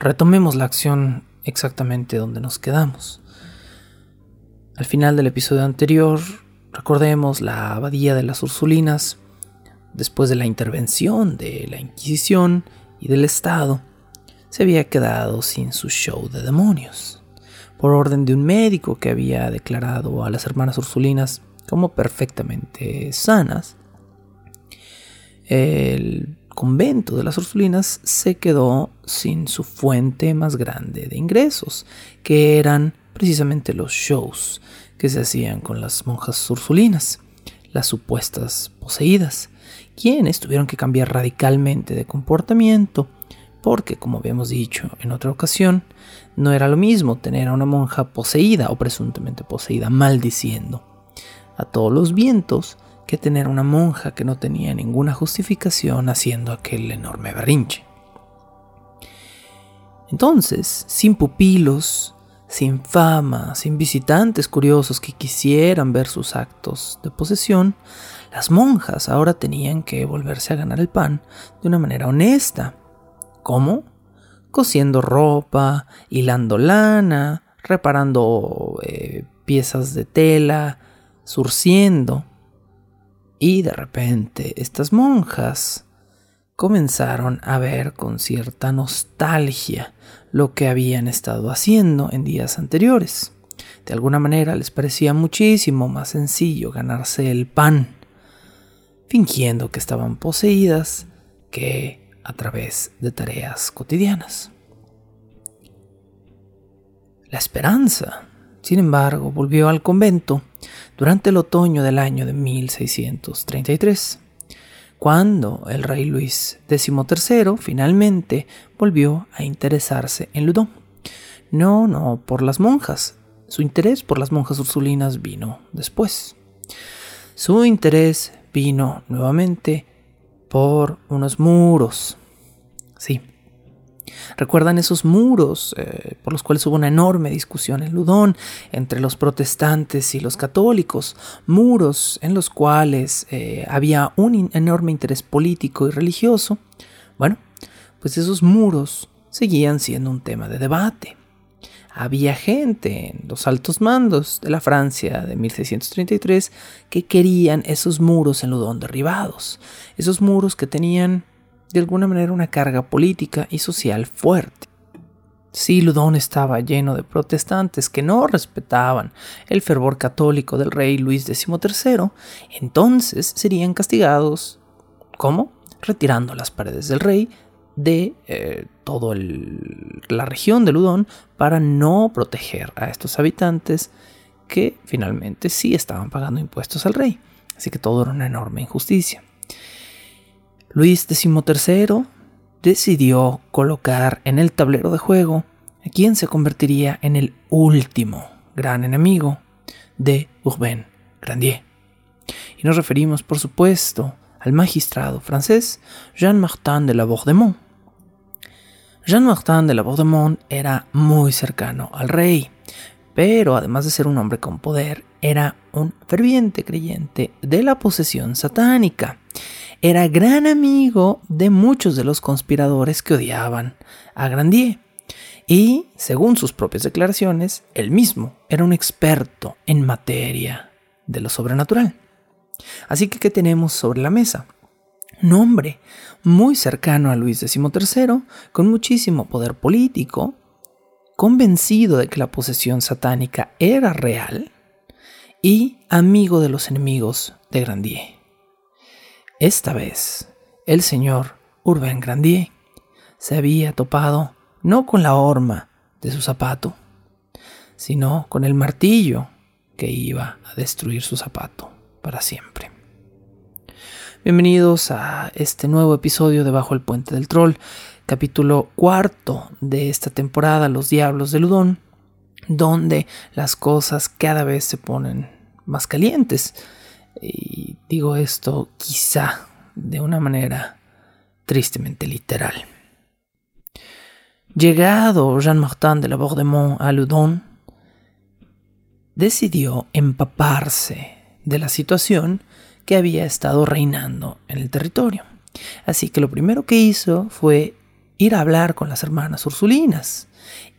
Retomemos la acción exactamente donde nos quedamos. Al final del episodio anterior, recordemos la abadía de las Ursulinas, después de la intervención de la Inquisición y del Estado, se había quedado sin su show de demonios, por orden de un médico que había declarado a las hermanas Ursulinas como perfectamente sanas. El convento de las Ursulinas se quedó sin su fuente más grande de ingresos, que eran precisamente los shows que se hacían con las monjas ursulinas, las supuestas poseídas, quienes tuvieron que cambiar radicalmente de comportamiento, porque como habíamos dicho en otra ocasión, no era lo mismo tener a una monja poseída o presuntamente poseída maldiciendo a todos los vientos que tener una monja que no tenía ninguna justificación haciendo aquel enorme berrinche. Entonces, sin pupilos, sin fama, sin visitantes curiosos que quisieran ver sus actos de posesión, las monjas ahora tenían que volverse a ganar el pan de una manera honesta. ¿Cómo? Cosiendo ropa, hilando lana, reparando eh, piezas de tela, surciendo y de repente estas monjas comenzaron a ver con cierta nostalgia lo que habían estado haciendo en días anteriores. De alguna manera les parecía muchísimo más sencillo ganarse el pan, fingiendo que estaban poseídas, que a través de tareas cotidianas. La esperanza, sin embargo, volvió al convento durante el otoño del año de 1633, cuando el rey Luis XIII finalmente volvió a interesarse en Ludón. No, no por las monjas. Su interés por las monjas ursulinas vino después. Su interés vino nuevamente por unos muros. Sí, ¿Recuerdan esos muros eh, por los cuales hubo una enorme discusión en Ludón entre los protestantes y los católicos? Muros en los cuales eh, había un enorme interés político y religioso. Bueno, pues esos muros seguían siendo un tema de debate. Había gente en los altos mandos de la Francia de 1633 que querían esos muros en Ludón derribados, esos muros que tenían de alguna manera una carga política y social fuerte. Si Ludón estaba lleno de protestantes que no respetaban el fervor católico del rey Luis XIII, entonces serían castigados. ¿Cómo? Retirando las paredes del rey de eh, toda la región de Ludón para no proteger a estos habitantes que finalmente sí estaban pagando impuestos al rey. Así que todo era una enorme injusticia. Luis XIII decidió colocar en el tablero de juego a quien se convertiría en el último gran enemigo de Urbain Grandier. Y nos referimos, por supuesto, al magistrado francés Jean-Martin de la Bourdemont. Jean-Martin de la Bourdemont era muy cercano al rey, pero además de ser un hombre con poder, era un ferviente creyente de la posesión satánica era gran amigo de muchos de los conspiradores que odiaban a Grandier. Y, según sus propias declaraciones, él mismo era un experto en materia de lo sobrenatural. Así que, ¿qué tenemos sobre la mesa? Un hombre muy cercano a Luis XIII, con muchísimo poder político, convencido de que la posesión satánica era real y amigo de los enemigos de Grandier. Esta vez, el señor Urbain Grandier se había topado no con la horma de su zapato, sino con el martillo que iba a destruir su zapato para siempre. Bienvenidos a este nuevo episodio de Bajo el Puente del Troll, capítulo cuarto de esta temporada, Los Diablos de Ludón, donde las cosas cada vez se ponen más calientes. Y digo esto quizá de una manera tristemente literal. Llegado Jean-Martin de la Bordemont a Ludon, decidió empaparse de la situación que había estado reinando en el territorio. Así que lo primero que hizo fue ir a hablar con las hermanas Ursulinas.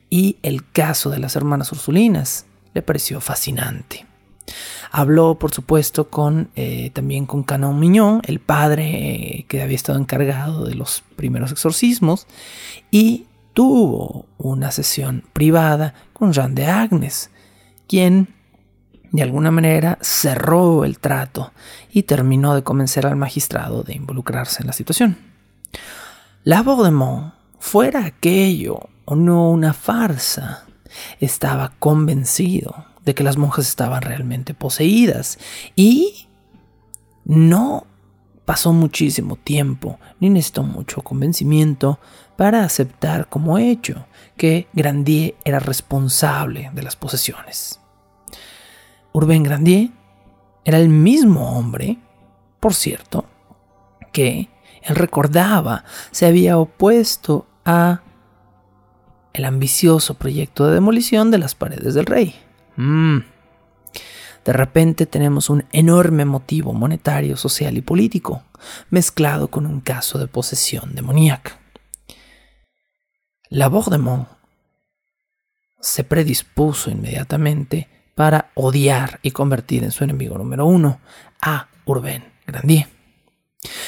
Y el caso de las hermanas Ursulinas le pareció fascinante. Habló, por supuesto, con eh, también con Canon Miñón, el padre eh, que había estado encargado de los primeros exorcismos, y tuvo una sesión privada con Jean de Agnes, quien de alguna manera cerró el trato y terminó de convencer al magistrado de involucrarse en la situación. La Baudemont, fuera aquello o no una farsa, estaba convencido de que las monjas estaban realmente poseídas y no pasó muchísimo tiempo ni necesitó mucho convencimiento para aceptar como hecho que Grandier era responsable de las posesiones. Urbain Grandier era el mismo hombre, por cierto, que él recordaba se había opuesto a el ambicioso proyecto de demolición de las paredes del rey. Mm. De repente tenemos un enorme motivo monetario, social y político, mezclado con un caso de posesión demoníaca. La Bordemont se predispuso inmediatamente para odiar y convertir en su enemigo número uno a Urbain Grandier.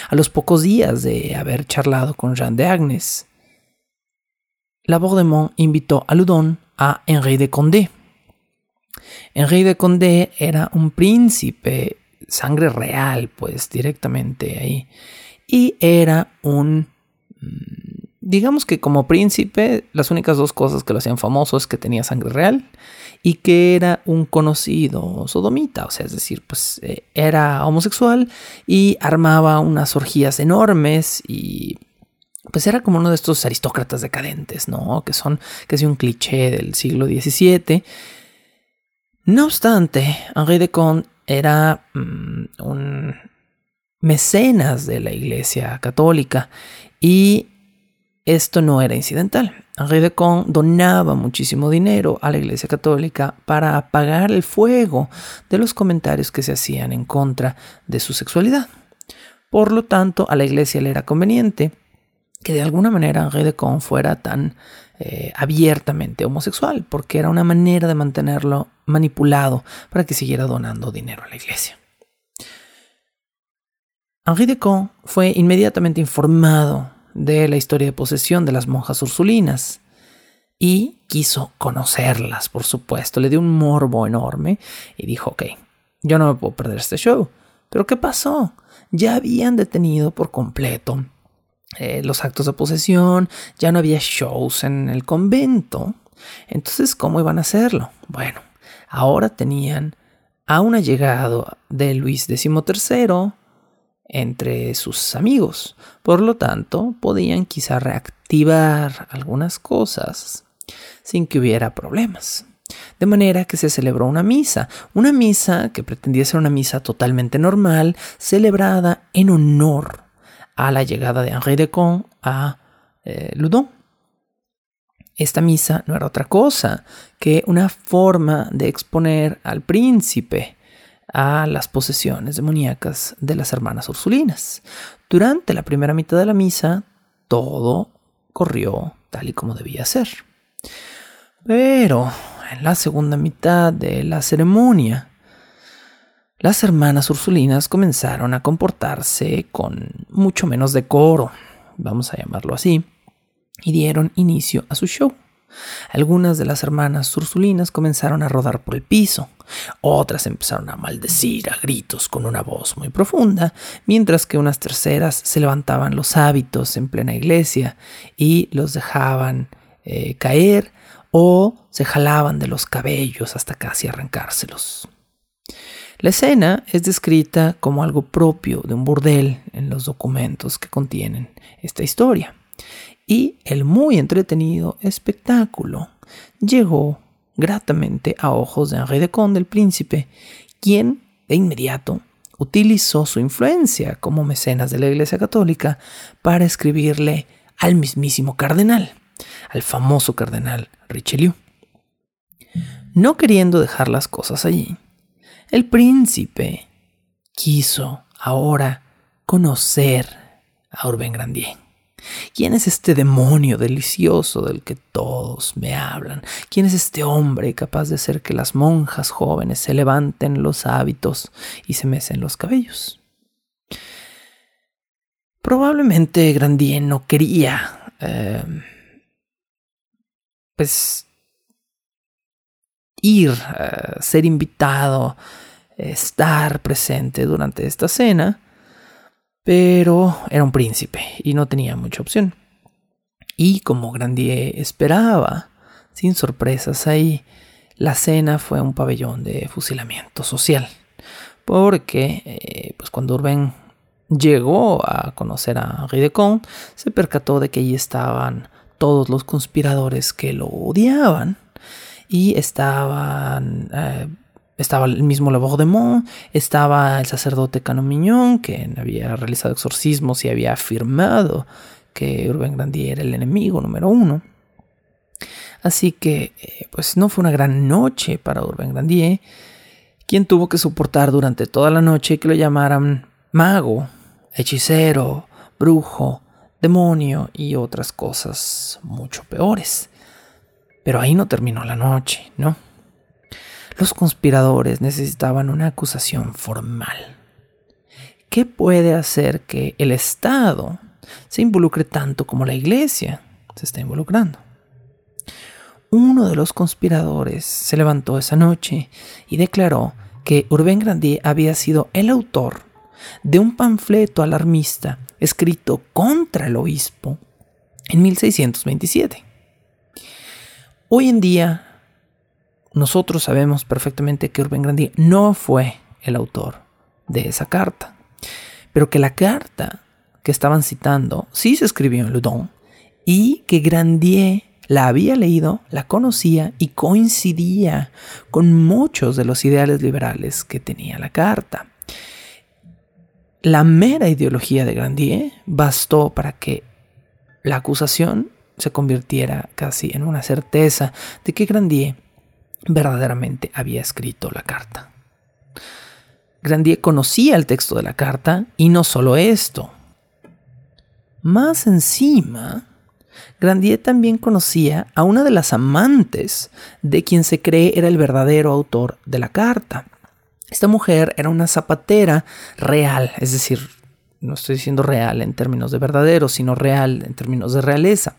A los pocos días de haber charlado con Jean de Agnes, la Bordemont invitó a Ludon a Henri de Condé. Henri de Condé era un príncipe, sangre real, pues directamente ahí, y era un mm, digamos que como príncipe, las únicas dos cosas que lo hacían famoso es que tenía sangre real y que era un conocido sodomita, o sea, es decir, pues eh, era homosexual y armaba unas orgías enormes y pues era como uno de estos aristócratas decadentes, ¿no? Que son casi un cliché del siglo XVII. No obstante, Henri de Conde era mm, un mecenas de la Iglesia Católica y esto no era incidental. Henri de Con donaba muchísimo dinero a la Iglesia Católica para apagar el fuego de los comentarios que se hacían en contra de su sexualidad. Por lo tanto, a la Iglesia le era conveniente que de alguna manera Henri de Con fuera tan eh, abiertamente homosexual, porque era una manera de mantenerlo manipulado para que siguiera donando dinero a la Iglesia. Henri de Con fue inmediatamente informado de la historia de posesión de las monjas ursulinas y quiso conocerlas, por supuesto. Le dio un morbo enorme y dijo, ok, yo no me puedo perder este show. Pero ¿qué pasó? Ya habían detenido por completo eh, los actos de posesión, ya no había shows en el convento. Entonces, ¿cómo iban a hacerlo? Bueno, ahora tenían a un allegado de Luis XIII, entre sus amigos. Por lo tanto, podían quizá reactivar algunas cosas sin que hubiera problemas. De manera que se celebró una misa, una misa que pretendía ser una misa totalmente normal, celebrada en honor a la llegada de Henri de Con a eh. Esta misa no era otra cosa que una forma de exponer al príncipe a las posesiones demoníacas de las hermanas Ursulinas. Durante la primera mitad de la misa, todo corrió tal y como debía ser. Pero en la segunda mitad de la ceremonia, las hermanas Ursulinas comenzaron a comportarse con mucho menos decoro, vamos a llamarlo así, y dieron inicio a su show. Algunas de las hermanas ursulinas comenzaron a rodar por el piso, otras empezaron a maldecir a gritos con una voz muy profunda, mientras que unas terceras se levantaban los hábitos en plena iglesia y los dejaban eh, caer o se jalaban de los cabellos hasta casi arrancárselos. La escena es descrita como algo propio de un burdel en los documentos que contienen esta historia. Y el muy entretenido espectáculo llegó gratamente a ojos de Henri de Conde, el príncipe, quien de inmediato utilizó su influencia como mecenas de la Iglesia Católica para escribirle al mismísimo cardenal, al famoso cardenal Richelieu. No queriendo dejar las cosas allí, el príncipe quiso ahora conocer a Urbain Grandier. ¿Quién es este demonio delicioso del que todos me hablan? ¿Quién es este hombre capaz de hacer que las monjas jóvenes se levanten los hábitos y se mecen los cabellos? Probablemente Grandier no quería, eh, pues, ir, eh, ser invitado, estar presente durante esta cena, pero era un príncipe y no tenía mucha opción. Y como Grandier esperaba, sin sorpresas ahí, la cena fue un pabellón de fusilamiento social. Porque, eh, pues cuando Urbain llegó a conocer a Henri se percató de que allí estaban todos los conspiradores que lo odiaban y estaban eh, estaba el mismo Labourdemont, estaba el sacerdote Cano Mignon, que había realizado exorcismos y había afirmado que Urbain Grandier era el enemigo número uno. Así que, eh, pues no fue una gran noche para Urbain Grandier, quien tuvo que soportar durante toda la noche que lo llamaran mago, hechicero, brujo, demonio y otras cosas mucho peores. Pero ahí no terminó la noche, ¿no? Los conspiradores necesitaban una acusación formal. ¿Qué puede hacer que el Estado se involucre tanto como la Iglesia se está involucrando? Uno de los conspiradores se levantó esa noche y declaró que Urbain Grandier había sido el autor de un panfleto alarmista escrito contra el obispo en 1627. Hoy en día, nosotros sabemos perfectamente que Urbain Grandier no fue el autor de esa carta, pero que la carta que estaban citando sí se escribió en Loudon y que Grandier la había leído, la conocía y coincidía con muchos de los ideales liberales que tenía la carta. La mera ideología de Grandier bastó para que la acusación se convirtiera casi en una certeza de que Grandier verdaderamente había escrito la carta. Grandier conocía el texto de la carta y no solo esto. Más encima, Grandier también conocía a una de las amantes de quien se cree era el verdadero autor de la carta. Esta mujer era una zapatera real, es decir, no estoy diciendo real en términos de verdadero, sino real en términos de realeza.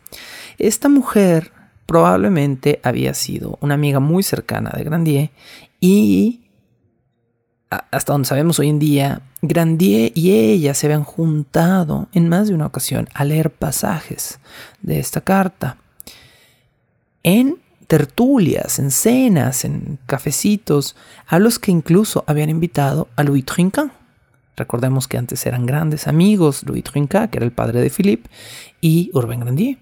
Esta mujer probablemente había sido una amiga muy cercana de Grandier y hasta donde sabemos hoy en día, Grandier y ella se habían juntado en más de una ocasión a leer pasajes de esta carta. En tertulias, en cenas, en cafecitos, a los que incluso habían invitado a Louis Trinquant. Recordemos que antes eran grandes amigos, Louis Trinquant, que era el padre de Philippe, y Urbain Grandier.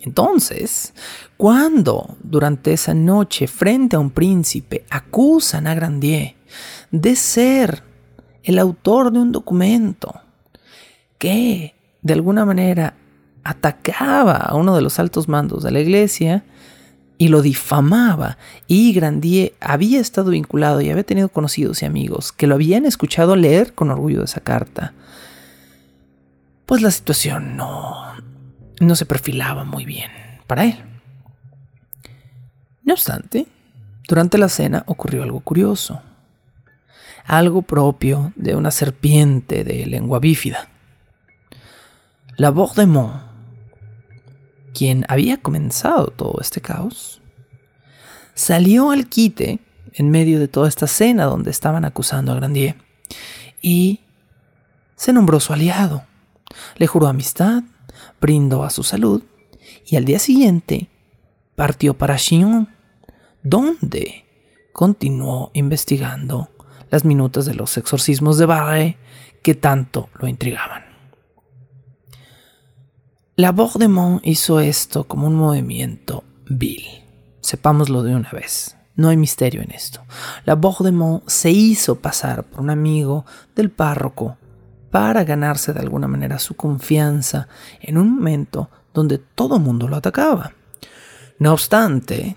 Entonces, cuando durante esa noche frente a un príncipe acusan a Grandier de ser el autor de un documento que de alguna manera atacaba a uno de los altos mandos de la iglesia y lo difamaba y Grandier había estado vinculado y había tenido conocidos y amigos que lo habían escuchado leer con orgullo de esa carta, pues la situación no, no se perfilaba muy bien para él. No obstante, durante la cena ocurrió algo curioso, algo propio de una serpiente de lengua bífida. La Bordemont, quien había comenzado todo este caos, salió al quite en medio de toda esta cena donde estaban acusando a Grandier y se nombró su aliado. Le juró amistad, brindó a su salud y al día siguiente partió para Chillon, donde continuó investigando las minutas de los exorcismos de Barre que tanto lo intrigaban. La Mont hizo esto como un movimiento vil. Sepámoslo de una vez. No hay misterio en esto. La Mont se hizo pasar por un amigo del párroco para ganarse de alguna manera su confianza en un momento donde todo el mundo lo atacaba. No obstante,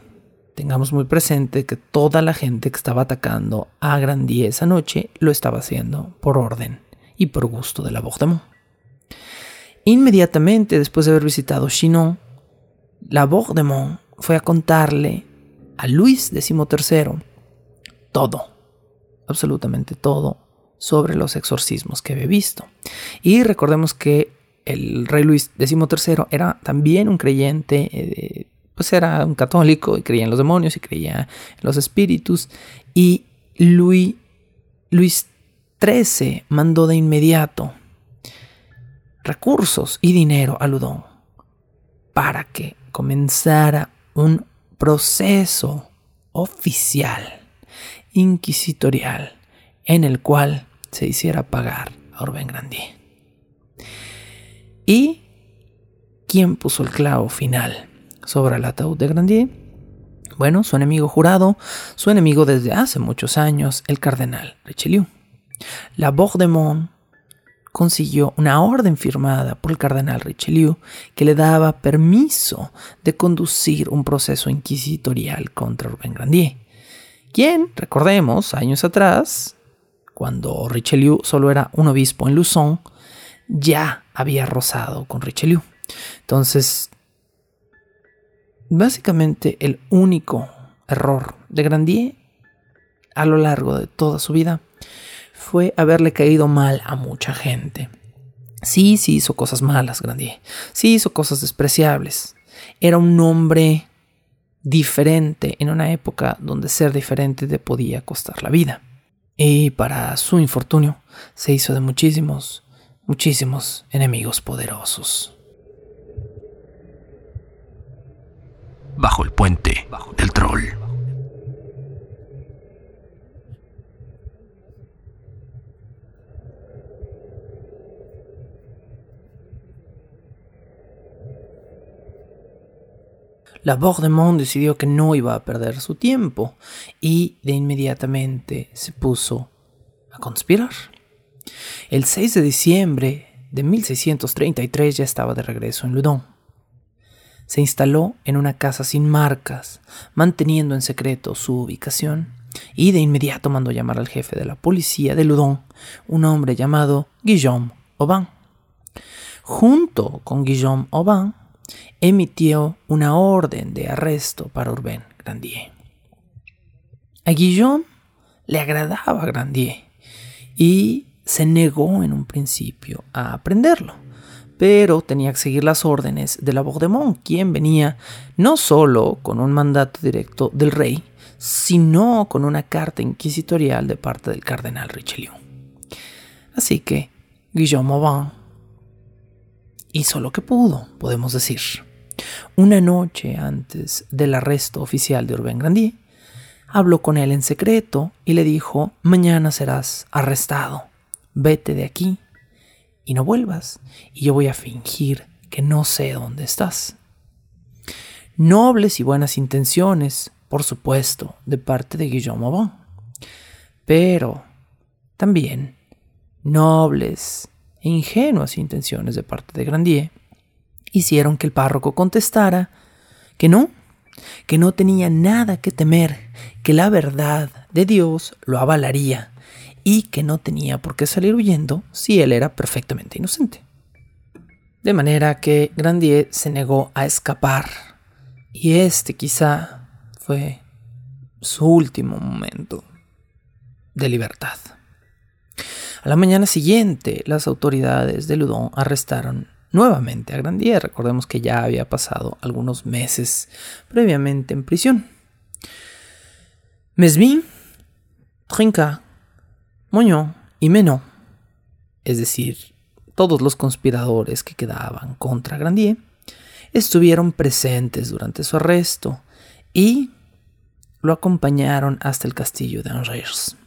tengamos muy presente que toda la gente que estaba atacando a Grandier esa noche lo estaba haciendo por orden y por gusto de la Mont. Inmediatamente después de haber visitado Chinon, la Mont fue a contarle a Luis XIII todo, absolutamente todo, sobre los exorcismos que había visto. Y recordemos que el rey Luis XIII era también un creyente, eh, pues era un católico y creía en los demonios y creía en los espíritus. Y Luis, Luis XIII mandó de inmediato recursos y dinero a Ludón para que comenzara un proceso oficial, inquisitorial, en el cual se hiciera pagar a Orben Grandier. ¿Y quién puso el clavo final sobre el ataúd de Grandier? Bueno, su enemigo jurado, su enemigo desde hace muchos años, el cardenal Richelieu. La Mont consiguió una orden firmada por el cardenal Richelieu que le daba permiso de conducir un proceso inquisitorial contra Rubén Grandier, quien, recordemos, años atrás, cuando Richelieu solo era un obispo en Luzón, ya había rozado con Richelieu. Entonces, básicamente el único error de Grandier a lo largo de toda su vida fue haberle caído mal a mucha gente. Sí, sí hizo cosas malas, Grandier. Sí hizo cosas despreciables. Era un hombre diferente en una época donde ser diferente te podía costar la vida. Y para su infortunio se hizo de muchísimos, muchísimos enemigos poderosos. Bajo el puente del troll. La Bordemont decidió que no iba a perder su tiempo y de inmediatamente se puso a conspirar. El 6 de diciembre de 1633 ya estaba de regreso en Loudon. Se instaló en una casa sin marcas, manteniendo en secreto su ubicación, y de inmediato mandó llamar al jefe de la policía de Loudon, un hombre llamado Guillaume Aubin. Junto con Guillaume Aubin emitió una orden de arresto para Urbain Grandier. A Guillaume le agradaba Grandier y se negó en un principio a aprenderlo, pero tenía que seguir las órdenes de la Bordemont, quien venía no solo con un mandato directo del rey, sino con una carta inquisitorial de parte del cardenal Richelieu. Así que Guillaume Aubin hizo lo que pudo, podemos decir. Una noche antes del arresto oficial de Urbain Grandier, habló con él en secreto y le dijo, mañana serás arrestado, vete de aquí y no vuelvas, y yo voy a fingir que no sé dónde estás. Nobles y buenas intenciones, por supuesto, de parte de Guillaume Aubin, pero también nobles ingenuas intenciones de parte de Grandier hicieron que el párroco contestara que no, que no tenía nada que temer, que la verdad de Dios lo avalaría y que no tenía por qué salir huyendo si él era perfectamente inocente. De manera que Grandier se negó a escapar y este quizá fue su último momento de libertad. A la mañana siguiente, las autoridades de Ludon arrestaron nuevamente a Grandier. Recordemos que ya había pasado algunos meses previamente en prisión. Mesmin, Trinca, Moño y Menot, es decir, todos los conspiradores que quedaban contra Grandier, estuvieron presentes durante su arresto y lo acompañaron hasta el castillo de Angers.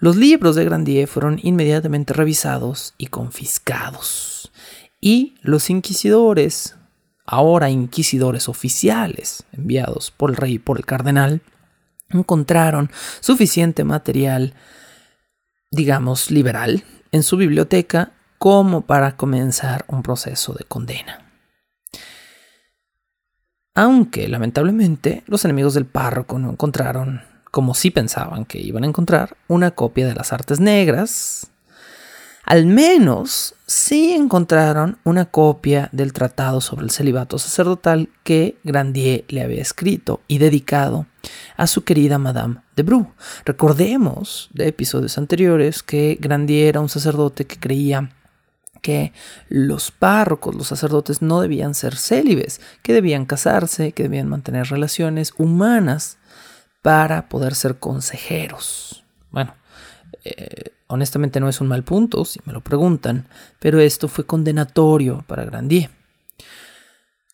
Los libros de Grandier fueron inmediatamente revisados y confiscados. Y los inquisidores, ahora inquisidores oficiales enviados por el rey y por el cardenal, encontraron suficiente material, digamos, liberal en su biblioteca como para comenzar un proceso de condena. Aunque lamentablemente los enemigos del párroco no encontraron, como sí pensaban que iban a encontrar, una copia de las artes negras, al menos sí encontraron una copia del tratado sobre el celibato sacerdotal que Grandier le había escrito y dedicado a su querida Madame de Bru. Recordemos de episodios anteriores que Grandier era un sacerdote que creía que los párrocos, los sacerdotes, no debían ser célibes, que debían casarse, que debían mantener relaciones humanas para poder ser consejeros. Bueno, eh, honestamente no es un mal punto, si me lo preguntan, pero esto fue condenatorio para Grandier.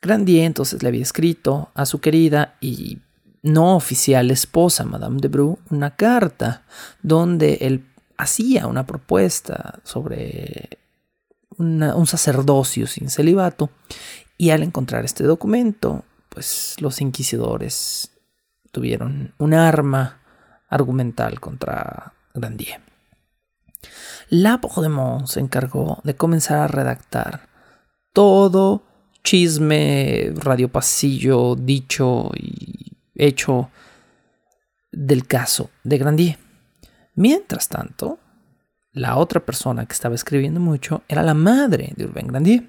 Grandier entonces le había escrito a su querida y no oficial esposa, Madame de Bru, una carta donde él hacía una propuesta sobre un sacerdocio sin celibato. Y al encontrar este documento, pues los inquisidores tuvieron un arma argumental contra Grandier. La se encargó de comenzar a redactar todo chisme, radiopasillo, dicho y hecho del caso de Grandier. Mientras tanto, la otra persona que estaba escribiendo mucho era la madre de Urbain Grandier.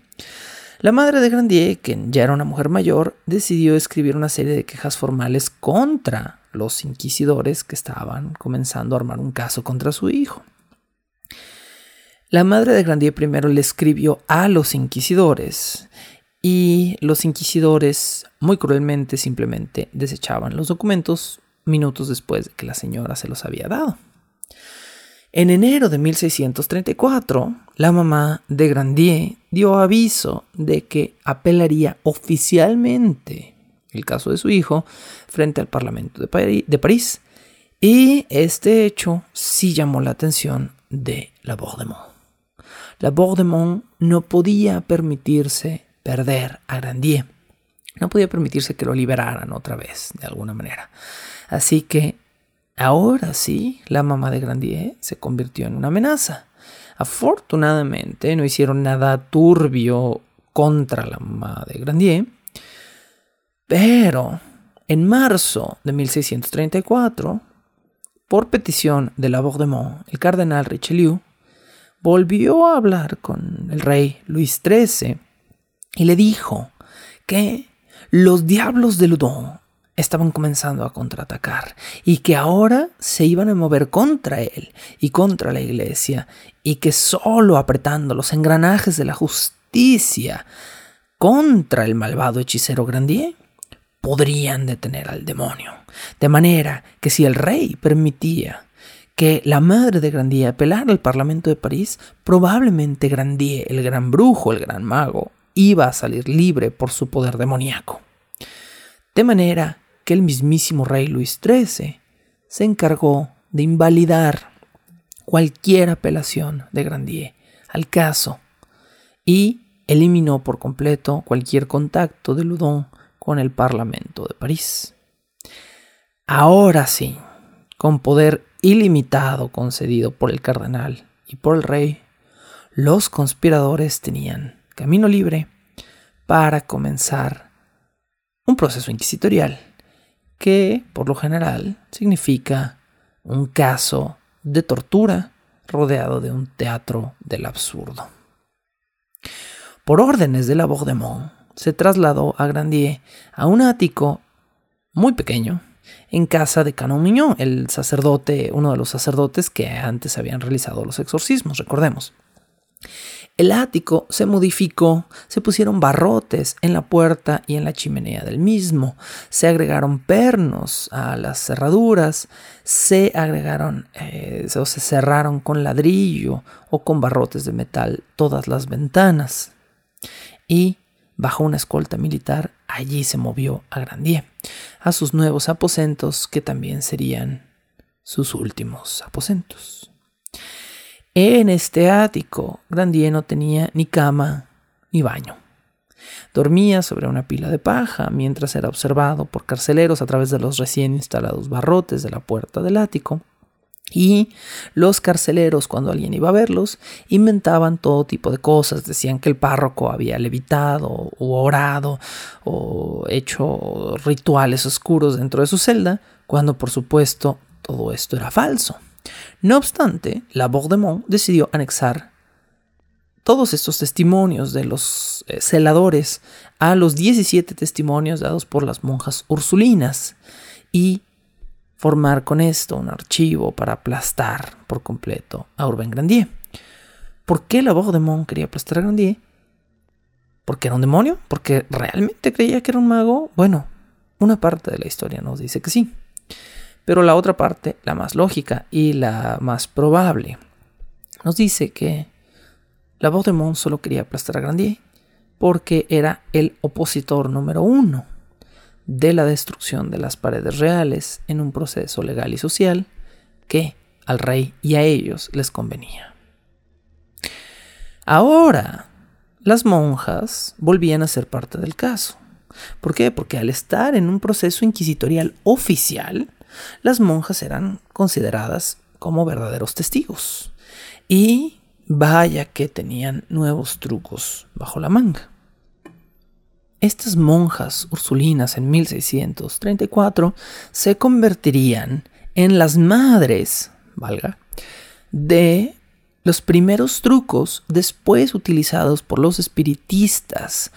La madre de Grandier, que ya era una mujer mayor, decidió escribir una serie de quejas formales contra los inquisidores que estaban comenzando a armar un caso contra su hijo. La madre de Grandier primero le escribió a los inquisidores y los inquisidores muy cruelmente simplemente desechaban los documentos minutos después de que la señora se los había dado. En enero de 1634, la mamá de Grandier dio aviso de que apelaría oficialmente el caso de su hijo frente al Parlamento de, París. Y este hecho sí llamó la atención de la Bordemont. La Bordemont no podía permitirse perder a Grandier. No podía permitirse que lo liberaran otra vez, de alguna manera. Así que Ahora sí, la mamá de Grandier se convirtió en una amenaza. Afortunadamente no hicieron nada turbio contra la mamá de Grandier, pero en marzo de 1634, por petición de la Bordemont, el cardenal Richelieu volvió a hablar con el rey Luis XIII y le dijo que los diablos de Ludon estaban comenzando a contraatacar y que ahora se iban a mover contra él y contra la iglesia y que solo apretando los engranajes de la justicia contra el malvado hechicero Grandier podrían detener al demonio. De manera que si el rey permitía que la madre de Grandier apelara al Parlamento de París, probablemente Grandier, el gran brujo, el gran mago, iba a salir libre por su poder demoníaco. De manera que el mismísimo rey Luis XIII se encargó de invalidar cualquier apelación de Grandier al caso y eliminó por completo cualquier contacto de Ludon con el Parlamento de París. Ahora sí, con poder ilimitado concedido por el cardenal y por el rey, los conspiradores tenían camino libre para comenzar un proceso inquisitorial que por lo general significa un caso de tortura rodeado de un teatro del absurdo. Por órdenes de la Bordemont, se trasladó a Grandier a un ático muy pequeño en casa de Canon Mignon, el sacerdote, uno de los sacerdotes que antes habían realizado los exorcismos, recordemos. El ático se modificó, se pusieron barrotes en la puerta y en la chimenea del mismo, se agregaron pernos a las cerraduras, se agregaron eh, o se cerraron con ladrillo o con barrotes de metal todas las ventanas. Y bajo una escolta militar, allí se movió a Grandier, a sus nuevos aposentos que también serían sus últimos aposentos. En este ático, Grandier no tenía ni cama ni baño. Dormía sobre una pila de paja mientras era observado por carceleros a través de los recién instalados barrotes de la puerta del ático. Y los carceleros, cuando alguien iba a verlos, inventaban todo tipo de cosas. Decían que el párroco había levitado o orado o hecho rituales oscuros dentro de su celda, cuando por supuesto todo esto era falso. No obstante, la Bordemont decidió anexar todos estos testimonios de los eh, celadores a los 17 testimonios dados por las monjas ursulinas y formar con esto un archivo para aplastar por completo a Urbain Grandier. ¿Por qué la Bordemont quería aplastar a Grandier? ¿Porque era un demonio? ¿Porque realmente creía que era un mago? Bueno, una parte de la historia nos dice que sí. Pero la otra parte, la más lógica y la más probable, nos dice que la voz de Mont solo quería aplastar a Grandier porque era el opositor número uno de la destrucción de las paredes reales en un proceso legal y social que al rey y a ellos les convenía. Ahora, las monjas volvían a ser parte del caso. ¿Por qué? Porque al estar en un proceso inquisitorial oficial, las monjas eran consideradas como verdaderos testigos. Y Vaya que tenían nuevos trucos bajo la manga. Estas monjas ursulinas en 1634 se convertirían en las madres, valga, de los primeros trucos después utilizados por los espiritistas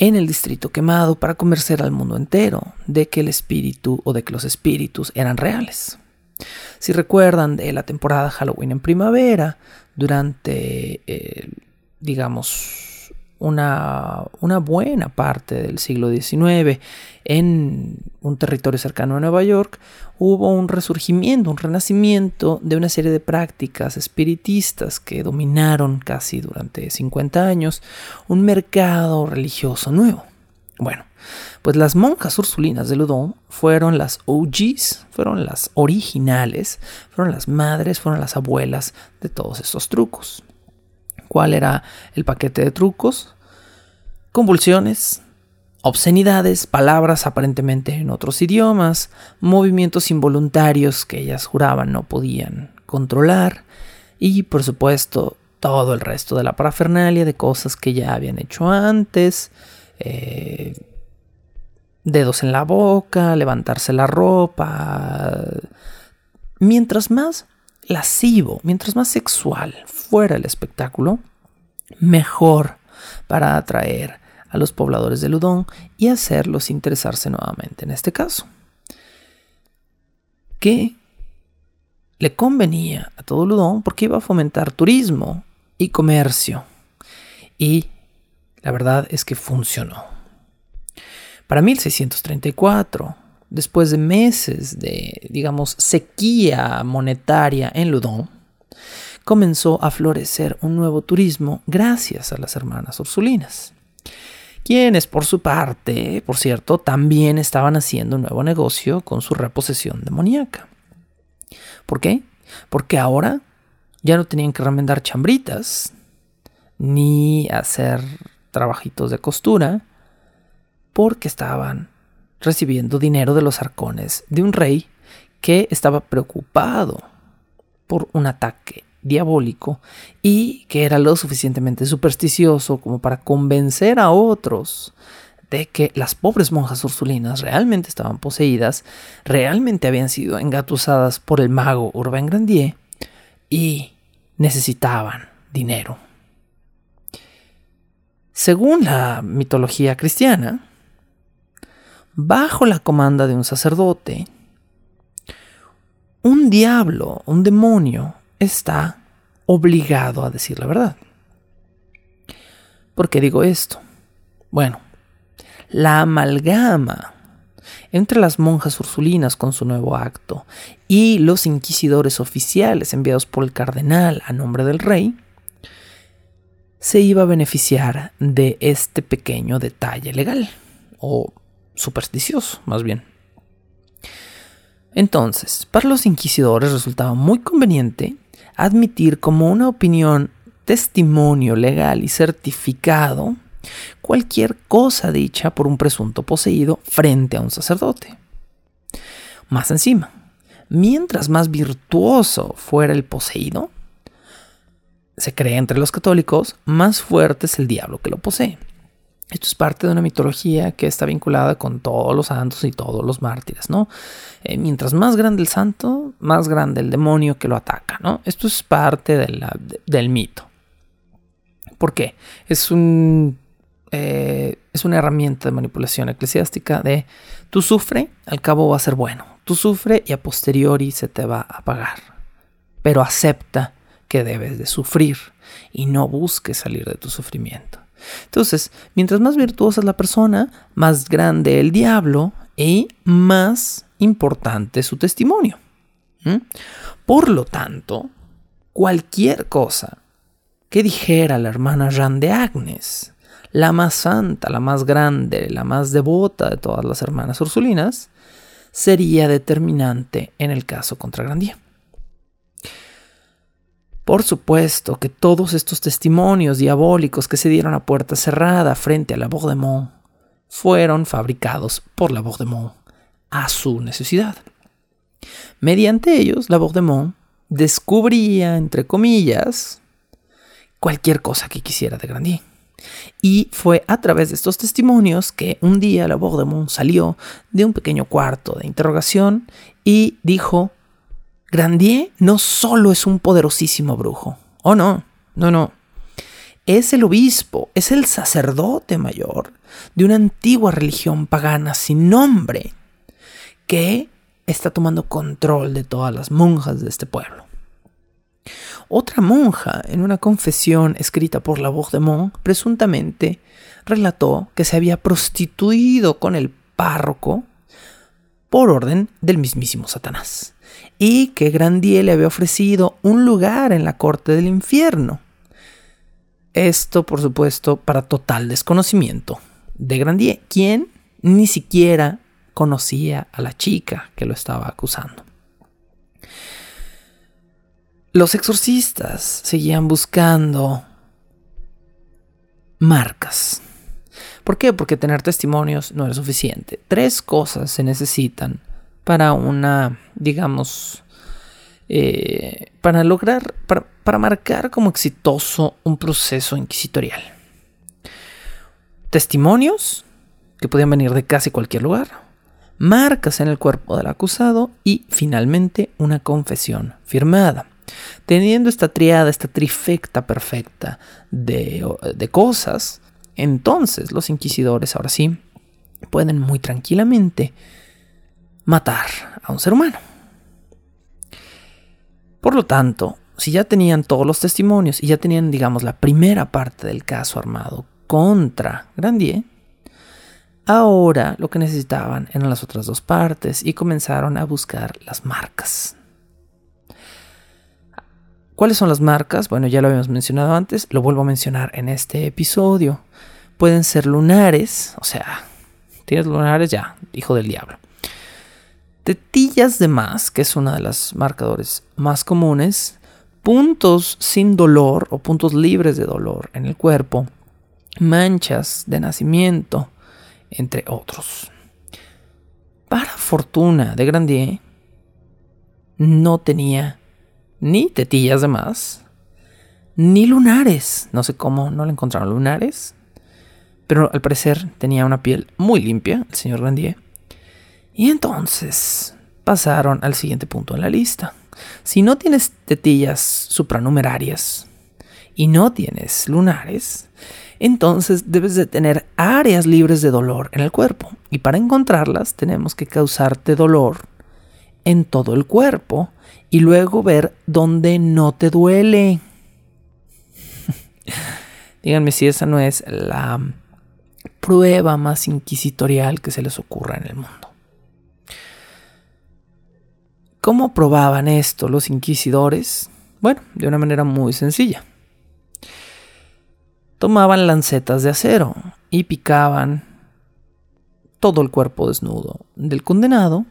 en el distrito quemado para convencer al mundo entero de que el espíritu o de que los espíritus eran reales. Si recuerdan de la temporada Halloween en primavera, durante, eh, digamos, una, buena parte del siglo XIX en un territorio cercano a Nueva York, hubo un resurgimiento, un renacimiento de una serie de prácticas espiritistas que dominaron casi durante 50 años un mercado religioso nuevo. Bueno, pues las monjas ursulinas de Ludon fueron las OGs, fueron las originales, fueron las madres, fueron las abuelas de todos estos trucos. ¿Cuál era el paquete de trucos? Convulsiones, obscenidades, palabras aparentemente en otros idiomas, movimientos involuntarios que ellas juraban no podían controlar y por supuesto todo el resto de la parafernalia de cosas que ya habían hecho antes, eh, dedos en la boca, levantarse la ropa. Mientras más lascivo, mientras más sexual fuera el espectáculo, mejor para atraer a los pobladores de Ludón y hacerlos interesarse nuevamente en este caso. Que le convenía a todo Ludón porque iba a fomentar turismo y comercio. Y la verdad es que funcionó. Para 1634, después de meses de, digamos, sequía monetaria en Ludon, comenzó a florecer un nuevo turismo gracias a las hermanas Ursulinas, quienes por su parte, por cierto, también estaban haciendo un nuevo negocio con su reposesión demoníaca. ¿Por qué? Porque ahora ya no tenían que remendar chambritas, ni hacer trabajitos de costura, porque estaban recibiendo dinero de los arcones de un rey que estaba preocupado por un ataque diabólico y que era lo suficientemente supersticioso como para convencer a otros de que las pobres monjas ursulinas realmente estaban poseídas, realmente habían sido engatusadas por el mago Urbain Grandier y necesitaban dinero. Según la mitología cristiana, bajo la comanda de un sacerdote, un diablo, un demonio, está obligado a decir la verdad. ¿Por qué digo esto? Bueno, la amalgama entre las monjas ursulinas con su nuevo acto y los inquisidores oficiales enviados por el cardenal a nombre del rey, se iba a beneficiar de este pequeño detalle legal, o supersticioso, más bien. Entonces, para los inquisidores resultaba muy conveniente admitir como una opinión, testimonio legal y certificado cualquier cosa dicha por un presunto poseído frente a un sacerdote. Más encima, mientras más virtuoso fuera el poseído, se cree entre los católicos, más fuerte es el diablo que lo posee. Esto es parte de una mitología que está vinculada con todos los santos y todos los mártires, ¿no? Eh, mientras más grande el santo, más grande el demonio que lo ataca, ¿no? Esto es parte del mito. ¿Por qué? Es un eh, es una herramienta de manipulación eclesiástica de tú sufre, al cabo va a ser bueno. Tú sufre y a posteriori se te va a pagar. Pero acepta que debes de sufrir y no busques salir de tu sufrimiento. Entonces, mientras más virtuosa es la persona, más grande el diablo y más importante su testimonio. Por lo tanto, cualquier cosa que dijera la hermana Jeanne de Agnes, la más santa, la más grande, la más devota de todas las hermanas ursulinas, sería determinante en el caso contra Grandier. Por supuesto que todos estos testimonios diabólicos que se dieron a puerta cerrada frente a la Bourdemont fueron fabricados por la Bourdemont a su necesidad. Mediante ellos, la Bourdemont descubría, entre comillas, cualquier cosa que quisiera de Grandier. Y fue a través de estos testimonios que un día la Bourdemont salió de un pequeño cuarto de interrogación y dijo Grandier no solo es un poderosísimo brujo. Oh, no, no, no. Es el obispo, es el sacerdote mayor de una antigua religión pagana sin nombre que está tomando control de todas las monjas de este pueblo. Otra monja, en una confesión escrita por la voz de Mont, presuntamente relató que se había prostituido con el párroco por orden del mismísimo Satanás y que Grandier le había ofrecido un lugar en la corte del infierno. Esto, por supuesto, para total desconocimiento de Grandier, quien ni siquiera conocía a la chica que lo estaba acusando. Los exorcistas seguían buscando marcas. ¿Por qué? Porque tener testimonios no era suficiente. Tres cosas se necesitan para una, digamos, eh, para lograr, para, marcar como exitoso un proceso inquisitorial. Testimonios, que podían venir de casi cualquier lugar, marcas en el cuerpo del acusado y finalmente una confesión firmada. Teniendo esta triada, esta trifecta perfecta de, cosas, entonces los inquisidores ahora sí pueden muy tranquilamente matar a un ser humano. Por lo tanto, si ya tenían todos los testimonios y ya tenían, digamos, la primera parte del caso armado contra Grandier, ahora lo que necesitaban eran las otras dos partes y comenzaron a buscar las marcas. ¿Cuáles son las marcas? Bueno, ya lo habíamos mencionado antes, lo vuelvo a mencionar en este episodio. Pueden ser lunares, o sea, tienes lunares ya, hijo del diablo. Tetillas de más, que es una de las marcadores más comunes. Puntos sin dolor o puntos libres de dolor en el cuerpo. Manchas de nacimiento, entre otros. Para fortuna de Grandier, no tenía ni tetillas de más, ni lunares. No sé cómo no le encontraron lunares, pero al parecer tenía una piel muy limpia, el señor Grandier y entonces pasaron al siguiente punto en la lista. Si no tienes tetillas supranumerarias y no tienes lunares, entonces debes de tener áreas libres de dolor en el cuerpo. Y para encontrarlas tenemos que causarte dolor en todo el cuerpo y luego ver dónde no te duele. Díganme si esa no es la prueba más inquisitorial que se les ocurra en el mundo. ¿Cómo probaban esto los inquisidores? Bueno, de una manera muy sencilla. Tomaban lancetas de acero y picaban todo el cuerpo desnudo del condenado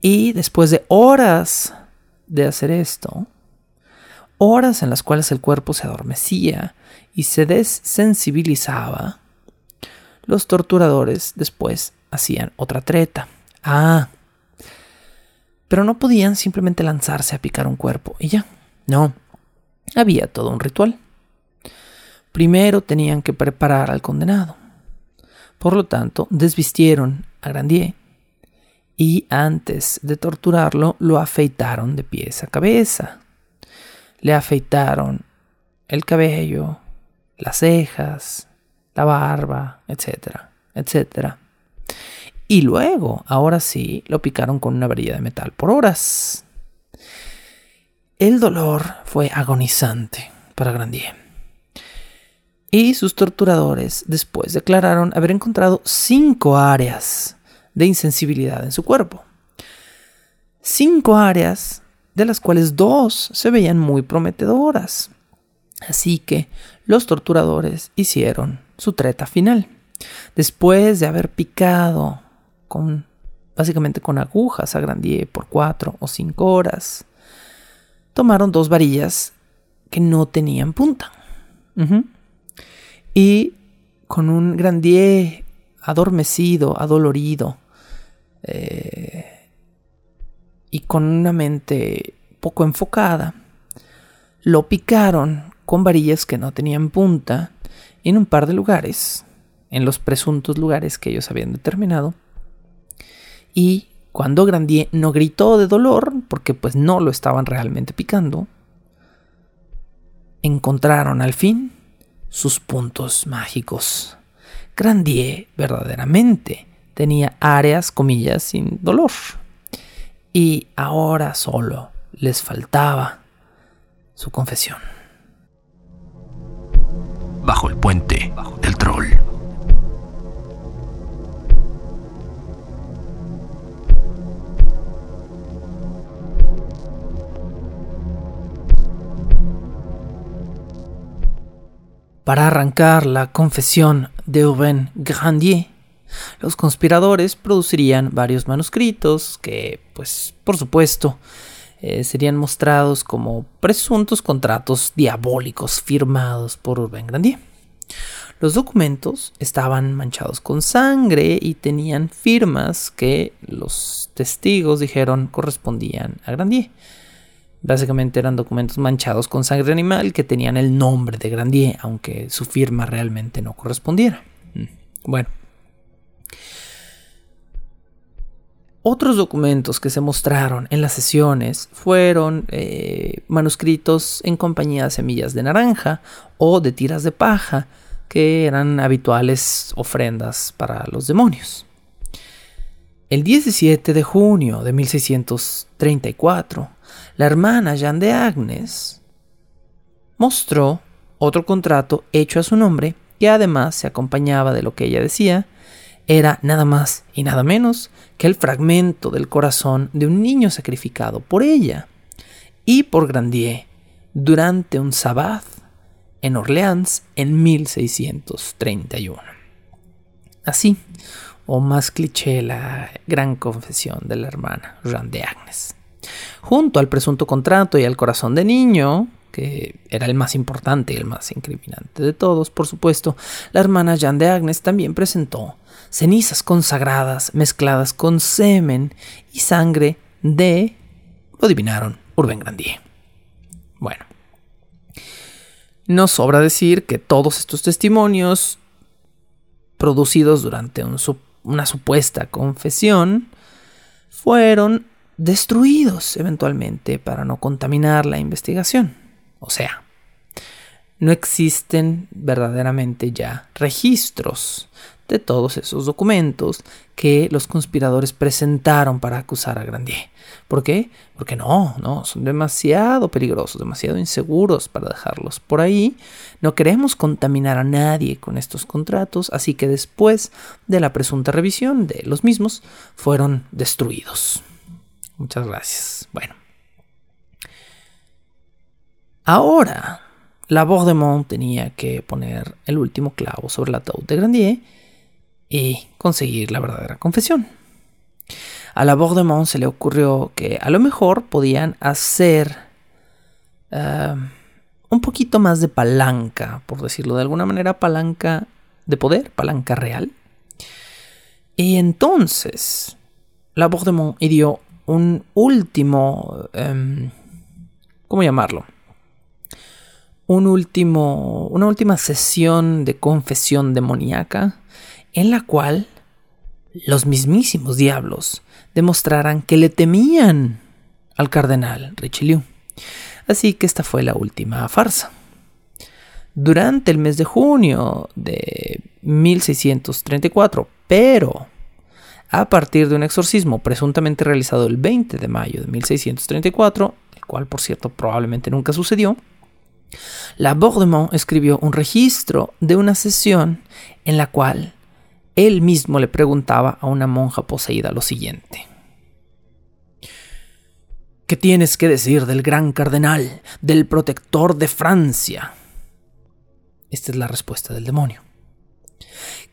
Y después de horas de hacer esto, horas en las cuales el cuerpo se adormecía y se desensibilizaba, los torturadores después hacían otra treta. Ah, pero no podían simplemente lanzarse a picar un cuerpo y ya. No, había todo un ritual. Primero tenían que preparar al condenado. Por lo tanto, desvistieron a Grandier y antes de torturarlo lo afeitaron de pies a cabeza. Le afeitaron el cabello, las cejas, la barba, etcétera, etcétera. Y luego, ahora sí, lo picaron con una varilla de metal por horas. El dolor fue agonizante para Grandier. Y sus torturadores después declararon haber encontrado cinco áreas de insensibilidad en su cuerpo. Cinco áreas de las cuales dos se veían muy prometedoras. Así que los torturadores hicieron su treta final. Después de haber picado con básicamente con agujas a Grandier por cuatro o cinco horas, tomaron dos varillas que no tenían punta. Y con un Grandier adormecido, adolorido, eh, y con una mente poco enfocada, lo picaron con varillas que no tenían punta en un par de lugares, en los presuntos lugares que ellos habían determinado. Y cuando Grandier no gritó de dolor, porque pues no lo estaban realmente picando, encontraron al fin sus puntos mágicos. Grandier verdaderamente tenía áreas, comillas, sin dolor. Y ahora solo les faltaba su confesión. Bajo el puente del Para arrancar la confesión de Aubin Grandier, los conspiradores producirían varios manuscritos que, pues, por supuesto, eh, serían mostrados como presuntos contratos diabólicos firmados por Urbain Grandier. Los documentos estaban manchados con sangre y tenían firmas que los testigos dijeron correspondían a Grandier. Básicamente eran documentos manchados con sangre animal que tenían el nombre de Grandier, aunque su firma realmente no correspondiera. Mm. Bueno. Otros documentos que se mostraron en las sesiones fueron eh, manuscritos en compañía de semillas de naranja o de tiras de paja, que eran habituales ofrendas para los demonios. El 17 de junio de 1634, la hermana Jeanne de Agnes mostró otro contrato hecho a su nombre que además se acompañaba de lo que ella decía, era nada más y nada menos que el fragmento del corazón de un niño sacrificado por ella y por Grandier durante un sabbat en Orleans en 1631. Así, o más cliché, la gran confesión de la hermana Jeanne de Agnes. Junto al presunto contrato y al corazón de niño, que era el más importante y el más incriminante de todos, por supuesto, la hermana Jeanne de Agnes también presentó cenizas consagradas mezcladas con semen y sangre de, lo adivinaron, Urbain Grandier. Bueno, no sobra decir que todos estos testimonios producidos durante una supuesta confesión fueron destruidos eventualmente para no contaminar la investigación. O sea, no existen verdaderamente ya registros de todos esos documentos que los conspiradores presentaron para acusar a Grandier. ¿Por qué? Porque no, no, son demasiado peligrosos, demasiado inseguros para dejarlos por ahí. No queremos contaminar a nadie con estos contratos, así que después de la presunta revisión de los mismos, fueron destruidos. Muchas gracias. Bueno. Ahora, la Mont tenía que poner el último clavo sobre el ataúd de Grandier y conseguir la verdadera confesión. a la Bordemont se le ocurrió que a lo mejor podían hacer eh, un poquito más de palanca, por decirlo de alguna manera, palanca de poder, palanca real. Y entonces la Bordemont dio un último, em, ¿cómo llamarlo? Un último, una última sesión de confesión demoníaca en la cual los mismísimos diablos demostraran que le temían al cardenal Richelieu. Así que esta fue la última farsa. Durante el mes de junio de 1634, pero a partir de un exorcismo presuntamente realizado el 20 de mayo de 1634, el cual por cierto probablemente nunca sucedió, la Bordemont escribió un registro de una sesión en la cual él mismo le preguntaba a una monja poseída lo siguiente. ¿Qué tienes que decir del gran cardenal, del protector de Francia? Esta es la respuesta del demonio.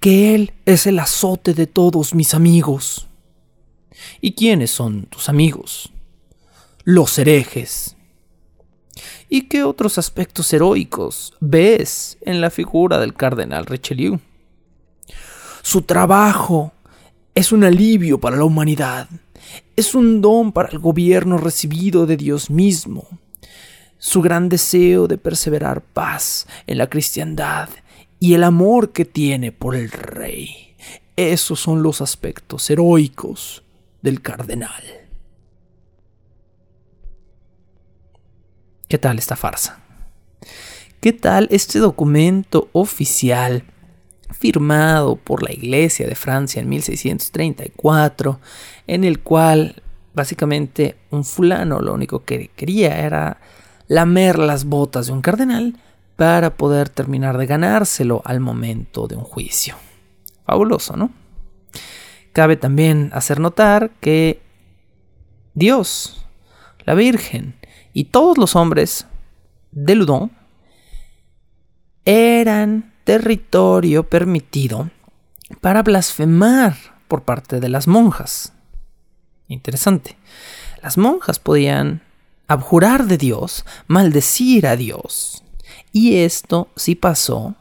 Que él es el azote de todos mis amigos. ¿Y quiénes son tus amigos? Los herejes. ¿Y qué otros aspectos heroicos ves en la figura del cardenal Richelieu? Su trabajo es un alivio para la humanidad, es un don para el gobierno recibido de Dios mismo. Su gran deseo de perseverar paz en la cristiandad y el amor que tiene por el rey. Esos son los aspectos heroicos del cardenal. ¿Qué tal esta farsa? ¿Qué tal este documento oficial firmado por la Iglesia de Francia en 1634, en el cual básicamente un fulano lo único que quería era lamer las botas de un cardenal para poder terminar de ganárselo al momento de un juicio. Fabuloso, ¿no? Cabe también hacer notar que Dios, la Virgen y todos los hombres de Ludon eran territorio permitido para blasfemar por parte de las monjas. Interesante. Las monjas podían abjurar de Dios, maldecir a Dios. Y esto sí pasó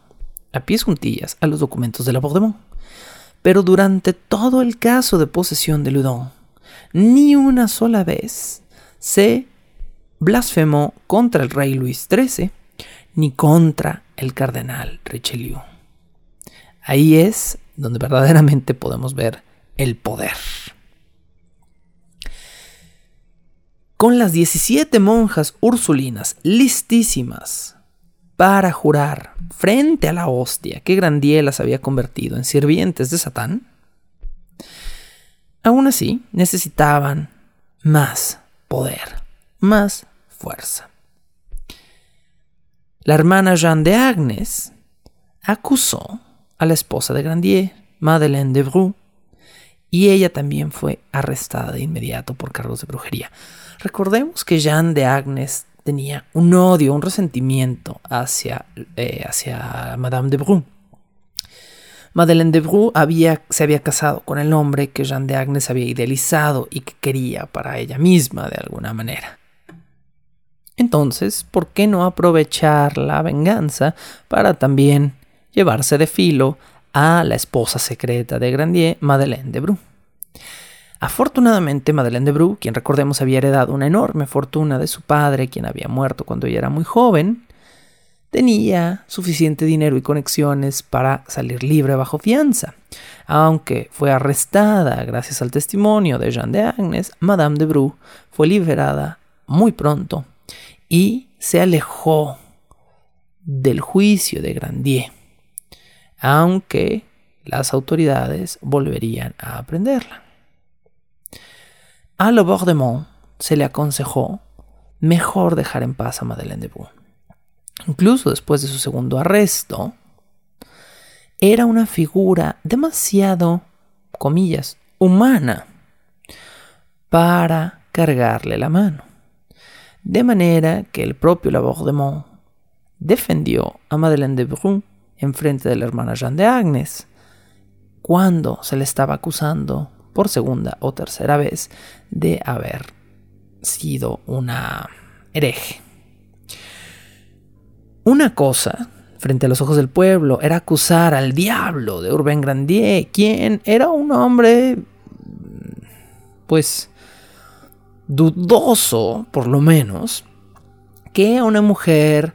a pies juntillas a los documentos de la Bordemont. Pero durante todo el caso de posesión de Ludon, ni una sola vez se blasfemó contra el rey Luis XIII ni contra el cardenal Richelieu. Ahí es donde verdaderamente podemos ver el poder. Con las 17 monjas ursulinas listísimas para jurar frente a la hostia que Grandier las había convertido en sirvientes de Satán, aún así necesitaban más poder, más fuerza. La hermana Jeanne de Agnes acusó a la esposa de Grandier, Madeleine de Bru, y ella también fue arrestada de inmediato por cargos de brujería. Recordemos que Jeanne de Agnes tenía un odio, un resentimiento hacia, eh, hacia Madame de Bru. Madeleine de Bru había, se había casado con el hombre que Jeanne de Agnes había idealizado y que quería para ella misma de alguna manera. Entonces, ¿por qué no aprovechar la venganza para también llevarse de filo a la esposa secreta de Grandier, Madeleine de Bru? Afortunadamente, Madeleine de Bru, quien recordemos había heredado una enorme fortuna de su padre, quien había muerto cuando ella era muy joven, tenía suficiente dinero y conexiones para salir libre bajo fianza. Aunque fue arrestada gracias al testimonio de Jean de Agnes, Madame de Bru fue liberada muy pronto y se alejó del juicio de Grandier, aunque las autoridades volverían a aprenderla. A Le Bordemont se le aconsejó mejor dejar en paz a Madeleine de Bou. Incluso después de su segundo arresto, era una figura demasiado, comillas, humana para cargarle la mano. De manera que el propio Labordemont defendió a Madeleine de Brun en frente de la hermana Jeanne de Agnes cuando se le estaba acusando por segunda o tercera vez de haber sido una hereje. Una cosa, frente a los ojos del pueblo, era acusar al diablo de Urbain Grandier, quien era un hombre, pues, dudoso, por lo menos, que una mujer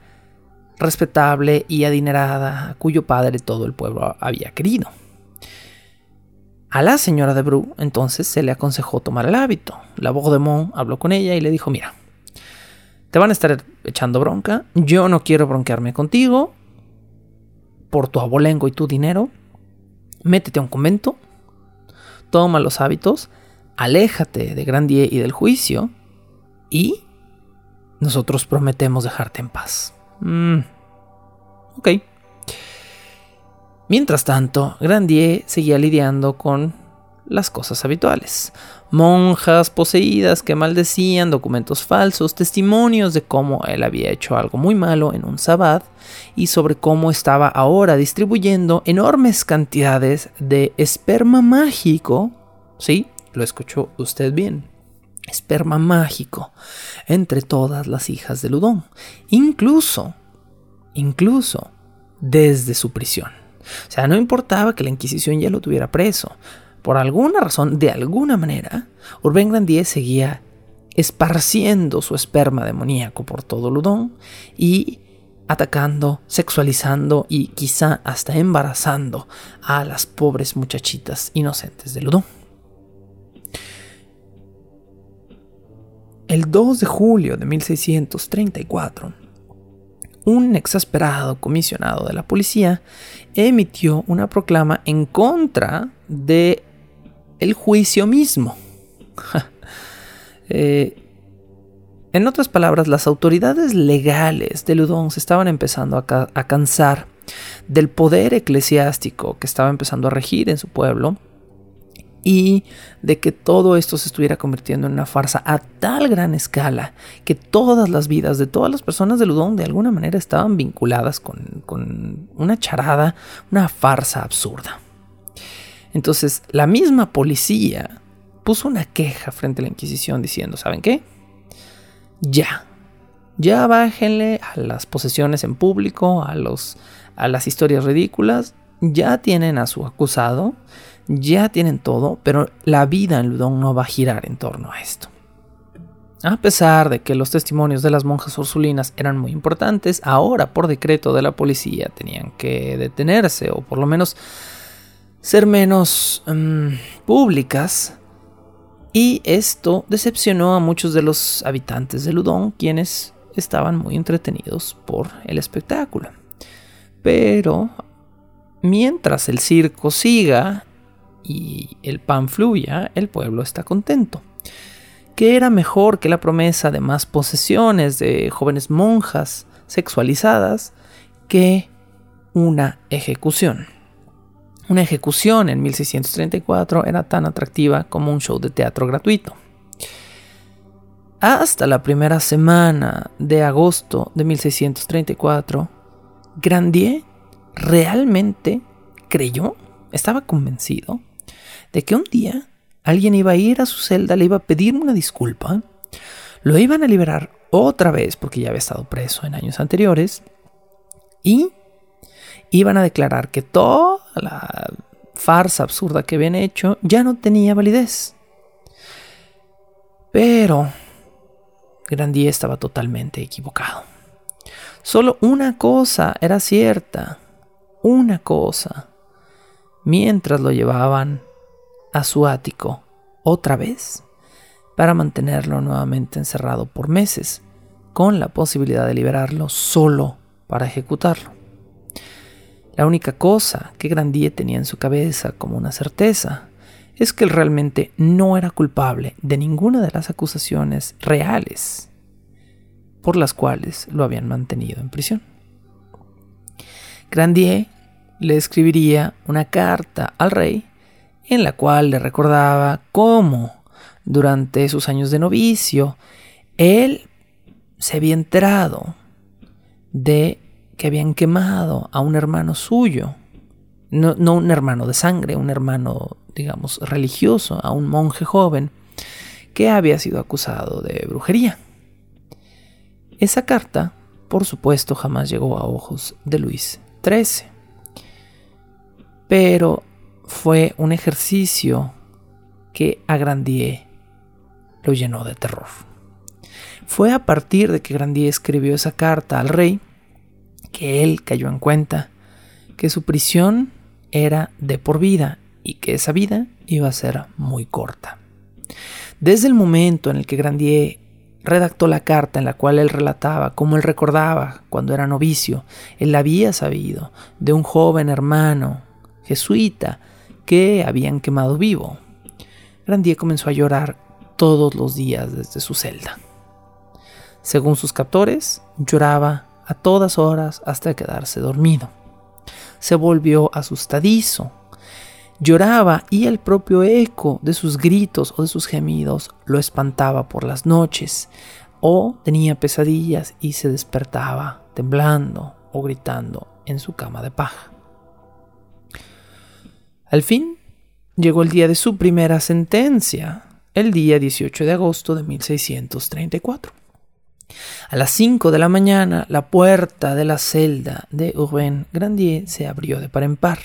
respetable y adinerada, cuyo padre todo el pueblo había querido. A la señora de Bru entonces se le aconsejó tomar el hábito. La Mon habló con ella y le dijo, mira, te van a estar echando bronca, yo no quiero bronquearme contigo por tu abolengo y tu dinero, métete a un convento, toma los hábitos, aléjate de Grandier y del juicio y nosotros prometemos dejarte en paz. Mm, ok. Mientras tanto, Grandier seguía lidiando con las cosas habituales. Monjas poseídas que maldecían, documentos falsos, testimonios de cómo él había hecho algo muy malo en un sabbat y sobre cómo estaba ahora distribuyendo enormes cantidades de esperma mágico. Sí, lo escuchó usted bien. Esperma mágico entre todas las hijas de Ludón. Incluso, incluso desde su prisión. O sea, no importaba que la Inquisición ya lo tuviera preso. Por alguna razón, de alguna manera, Urbain Grandier seguía esparciendo su esperma demoníaco por todo Ludón y atacando, sexualizando y quizá hasta embarazando a las pobres muchachitas inocentes de Ludón. El 2 de julio de 1634, un exasperado comisionado de la policía emitió una proclama en contra de el juicio mismo. Eh, en otras palabras, las autoridades legales de Ludón se estaban empezando a, a cansar del poder eclesiástico que estaba empezando a regir en su pueblo y de que todo esto se estuviera convirtiendo en una farsa a tal gran escala que todas las vidas de todas las personas de Ludón de alguna manera estaban vinculadas con, con una charada, una farsa absurda. Entonces, la misma policía puso una queja frente a la Inquisición diciendo, ¿saben qué? Ya, ya bájenle a las posesiones en público, a, los, a las historias ridículas, ya tienen a su acusado, ya tienen todo, pero la vida en Ludón no va a girar en torno a esto. A pesar de que los testimonios de las monjas ursulinas eran muy importantes, ahora por decreto de la policía tenían que detenerse o por lo menos ser menos mm, públicas. Y esto decepcionó a muchos de los habitantes de Ludón, quienes estaban muy entretenidos por el espectáculo. Pero mientras el circo siga y el pan fluya, el pueblo está contento. ¿Qué era mejor que la promesa de más posesiones de jóvenes monjas sexualizadas que una ejecución? Una ejecución en 1634 era tan atractiva como un show de teatro gratuito. Hasta la primera semana de agosto de 1634, Grandier realmente creyó, estaba convencido de que un día alguien iba a ir a su celda, le iba a pedir una disculpa, lo iban a liberar otra vez porque ya había estado preso en años anteriores y iban a declarar que toda la farsa absurda que habían hecho ya no tenía validez. Pero Grandier estaba totalmente equivocado. Solo una cosa era cierta, una cosa. Mientras lo llevaban a su ático otra vez para mantenerlo nuevamente encerrado por meses, con la posibilidad de liberarlo solo para ejecutarlo. La única cosa que Grandier tenía en su cabeza como una certeza es que él realmente no era culpable de ninguna de las acusaciones reales por las cuales lo habían mantenido en prisión. Grandier le escribiría una carta al rey en la cual le recordaba cómo durante sus años de novicio él se había enterado de que habían quemado a un hermano suyo, no, no un hermano de sangre, un hermano digamos, religioso a un monje joven que había sido acusado de brujería. Esa carta, por supuesto, jamás llegó a ojos de Luis XIII, pero fue un ejercicio que a Grandier lo llenó de terror. Fue a partir de que Grandier escribió esa carta al rey que él cayó en cuenta que su prisión era de por vida y que esa vida iba a ser muy corta. Desde el momento en el que Grandier redactó la carta en la cual él relataba cómo él recordaba cuando era novicio, él había sabido de un joven hermano jesuita que habían quemado vivo. Grandier comenzó a llorar todos los días desde su celda. Según sus captores, lloraba a todas horas hasta quedarse dormido. Se volvió asustadizo. Lloraba y el propio eco de sus gritos o de sus gemidos lo espantaba por las noches, o tenía pesadillas y se despertaba temblando o gritando en su cama de paja. Al fin, llegó el día de su primera sentencia, el día 18 de agosto de 1634. A las 5 de la mañana, la puerta de la celda de Urbain Grandier se abrió de par en par.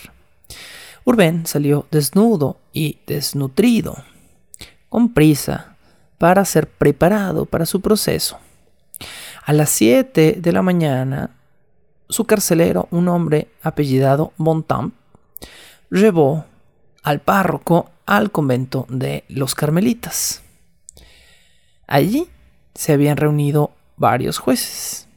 Urbain salió desnudo y desnutrido, con prisa, para ser preparado para su proceso. A las 7 de la mañana, su carcelero, un hombre apellidado Bontemps, llevó al párroco al convento de los carmelitas. Allí se habían reunido varios jueces.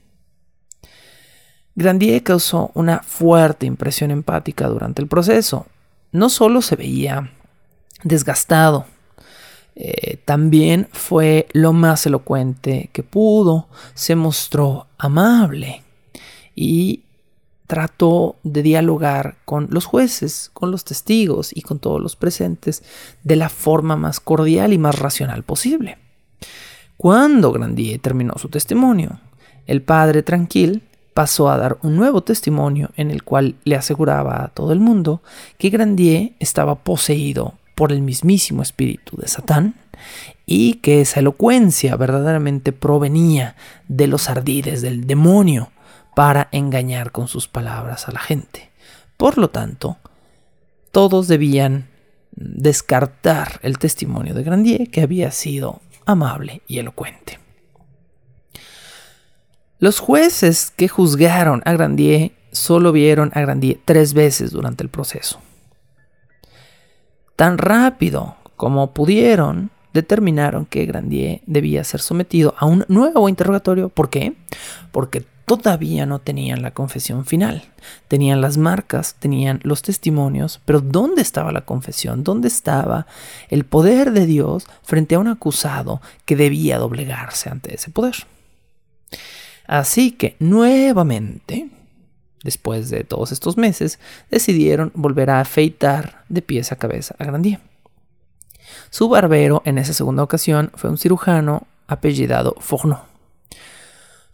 Grandier causó una fuerte impresión empática durante el proceso. No solo se veía desgastado, eh, también fue lo más elocuente que pudo, se mostró amable y trató de dialogar con los jueces, con los testigos y con todos los presentes de la forma más cordial y más racional posible. Cuando Grandier terminó su testimonio, el padre tranquil pasó a dar un nuevo testimonio en el cual le aseguraba a todo el mundo que Grandier estaba poseído por el mismísimo espíritu de Satán y que esa elocuencia verdaderamente provenía de los ardides del demonio para engañar con sus palabras a la gente. Por lo tanto, todos debían descartar el testimonio de Grandier que había sido amable y elocuente. Los jueces que juzgaron a Grandier solo vieron a Grandier tres veces durante el proceso. Tan rápido como pudieron, determinaron que Grandier debía ser sometido a un nuevo interrogatorio. ¿Por qué? Porque todavía no tenían la confesión final. Tenían las marcas, tenían los testimonios, pero ¿dónde estaba la confesión? ¿Dónde estaba el poder de Dios frente a un acusado que debía doblegarse ante ese poder? Así que nuevamente, después de todos estos meses, decidieron volver a afeitar de pies a cabeza a Grandier. Su barbero en esa segunda ocasión fue un cirujano apellidado Fourneau.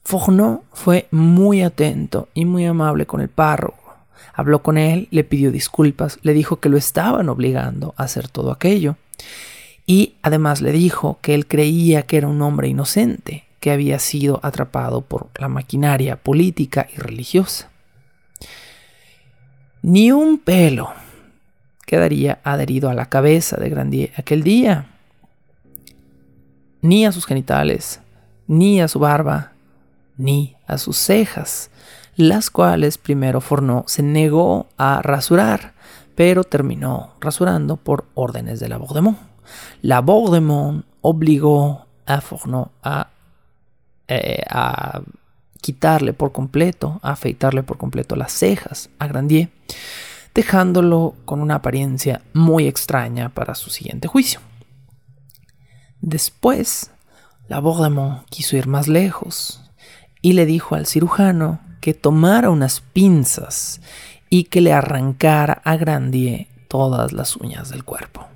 Fourneau fue muy atento y muy amable con el párroco. Habló con él, le pidió disculpas, le dijo que lo estaban obligando a hacer todo aquello. Y además le dijo que él creía que era un hombre inocente, que había sido atrapado por la maquinaria política y religiosa. Ni un pelo quedaría adherido a la cabeza de Grandier aquel día, ni a sus genitales, ni a su barba, ni a sus cejas, las cuales primero Fornó se negó a rasurar, pero terminó rasurando por órdenes de la Bordemont. La Bordemont obligó a Fornó a, eh, a quitarle por completo, a afeitarle por completo las cejas a Grandier, dejándolo con una apariencia muy extraña para su siguiente juicio. Después, la Bordemont quiso ir más lejos y le dijo al cirujano que tomara unas pinzas y que le arrancara a Grandier todas las uñas del cuerpo.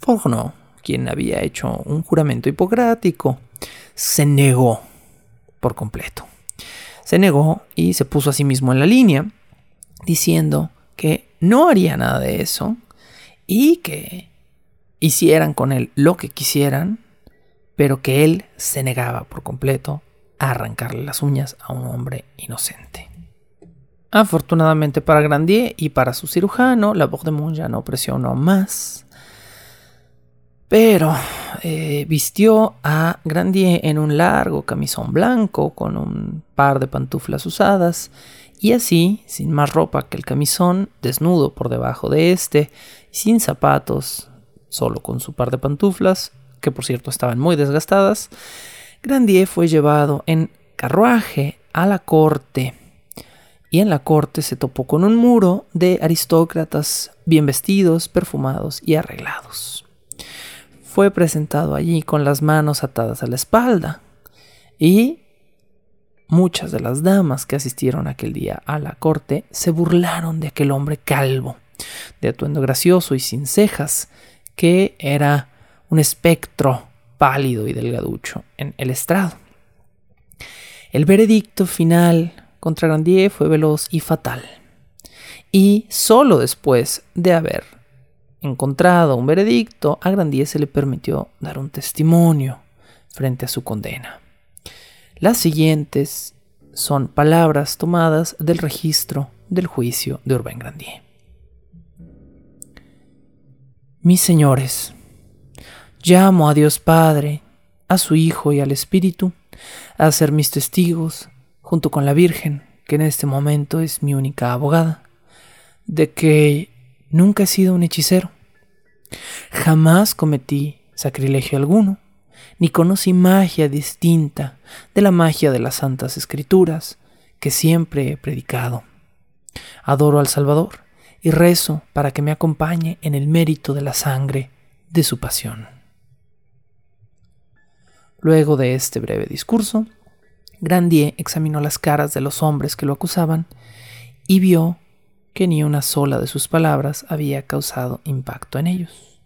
Fourneau, quien había hecho un juramento hipocrático, se negó por completo. Se negó y se puso a sí mismo en la línea, diciendo que no haría nada de eso y que hicieran con él lo que quisieran, pero que él se negaba por completo a arrancarle las uñas a un hombre inocente. Afortunadamente para Grandier y para su cirujano, la Bourdemont ya no presionó más, pero eh, vistió a Grandier en un largo camisón blanco con un par de pantuflas usadas y así, sin más ropa que el camisón, desnudo por debajo de este, sin zapatos, solo con su par de pantuflas, que por cierto estaban muy desgastadas, Grandier fue llevado en carruaje a la corte. Y en la corte se topó con un muro de aristócratas bien vestidos, perfumados y arreglados. Fue presentado allí con las manos atadas a la espalda y muchas de las damas que asistieron aquel día a la corte se burlaron de aquel hombre calvo, de atuendo gracioso y sin cejas, que era un espectro pálido y delgaducho en el estrado. El veredicto final contra Grandier fue veloz y fatal. Y solo después de haber encontrado un veredicto, a Grandier se le permitió dar un testimonio frente a su condena. Las siguientes son palabras tomadas del registro del juicio de Urbain Grandier. Mis señores, llamo a Dios Padre, a su Hijo y al Espíritu a ser mis testigos, junto con la Virgen, que en este momento es mi única abogada, de que nunca he sido un hechicero. Jamás cometí sacrilegio alguno, ni conocí magia distinta de la magia de las Santas Escrituras que siempre he predicado. Adoro al Salvador y rezo para que me acompañe en el mérito de la sangre de su pasión. Luego de este breve discurso, Grandier examinó las caras de los hombres que lo acusaban y vio que ni una sola de sus palabras había causado impacto en ellos.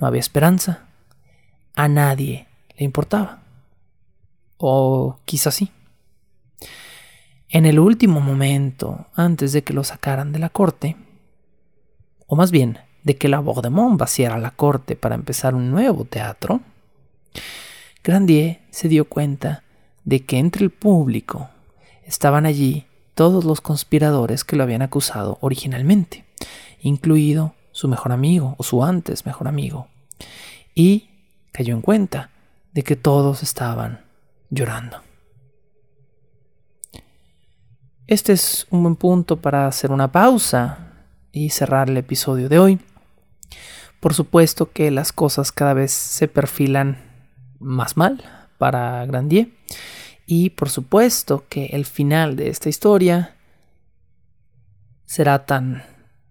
No había esperanza, a nadie le importaba. O quizás sí. En el último momento, antes de que lo sacaran de la corte, o más bien de que la Bordemont vaciara la corte para empezar un nuevo teatro, Grandier se dio cuenta de que entre el público estaban allí todos los conspiradores que lo habían acusado originalmente, incluido su mejor amigo o su antes mejor amigo, y cayó en cuenta de que todos estaban llorando. Este es un buen punto para hacer una pausa y cerrar el episodio de hoy. Por supuesto que las cosas cada vez se perfilan más mal para Grandier y por supuesto que el final de esta historia será tan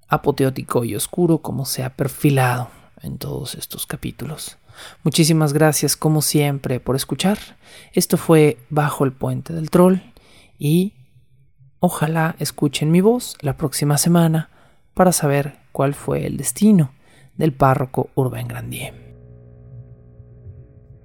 apoteótico y oscuro como se ha perfilado en todos estos capítulos. Muchísimas gracias como siempre por escuchar. Esto fue Bajo el Puente del Troll y ojalá escuchen mi voz la próxima semana para saber cuál fue el destino del párroco Urbain Grandier.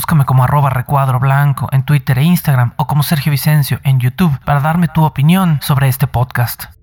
Búscame como arroba recuadro blanco en Twitter e Instagram o como Sergio Vicencio en YouTube para darme tu opinión sobre este podcast.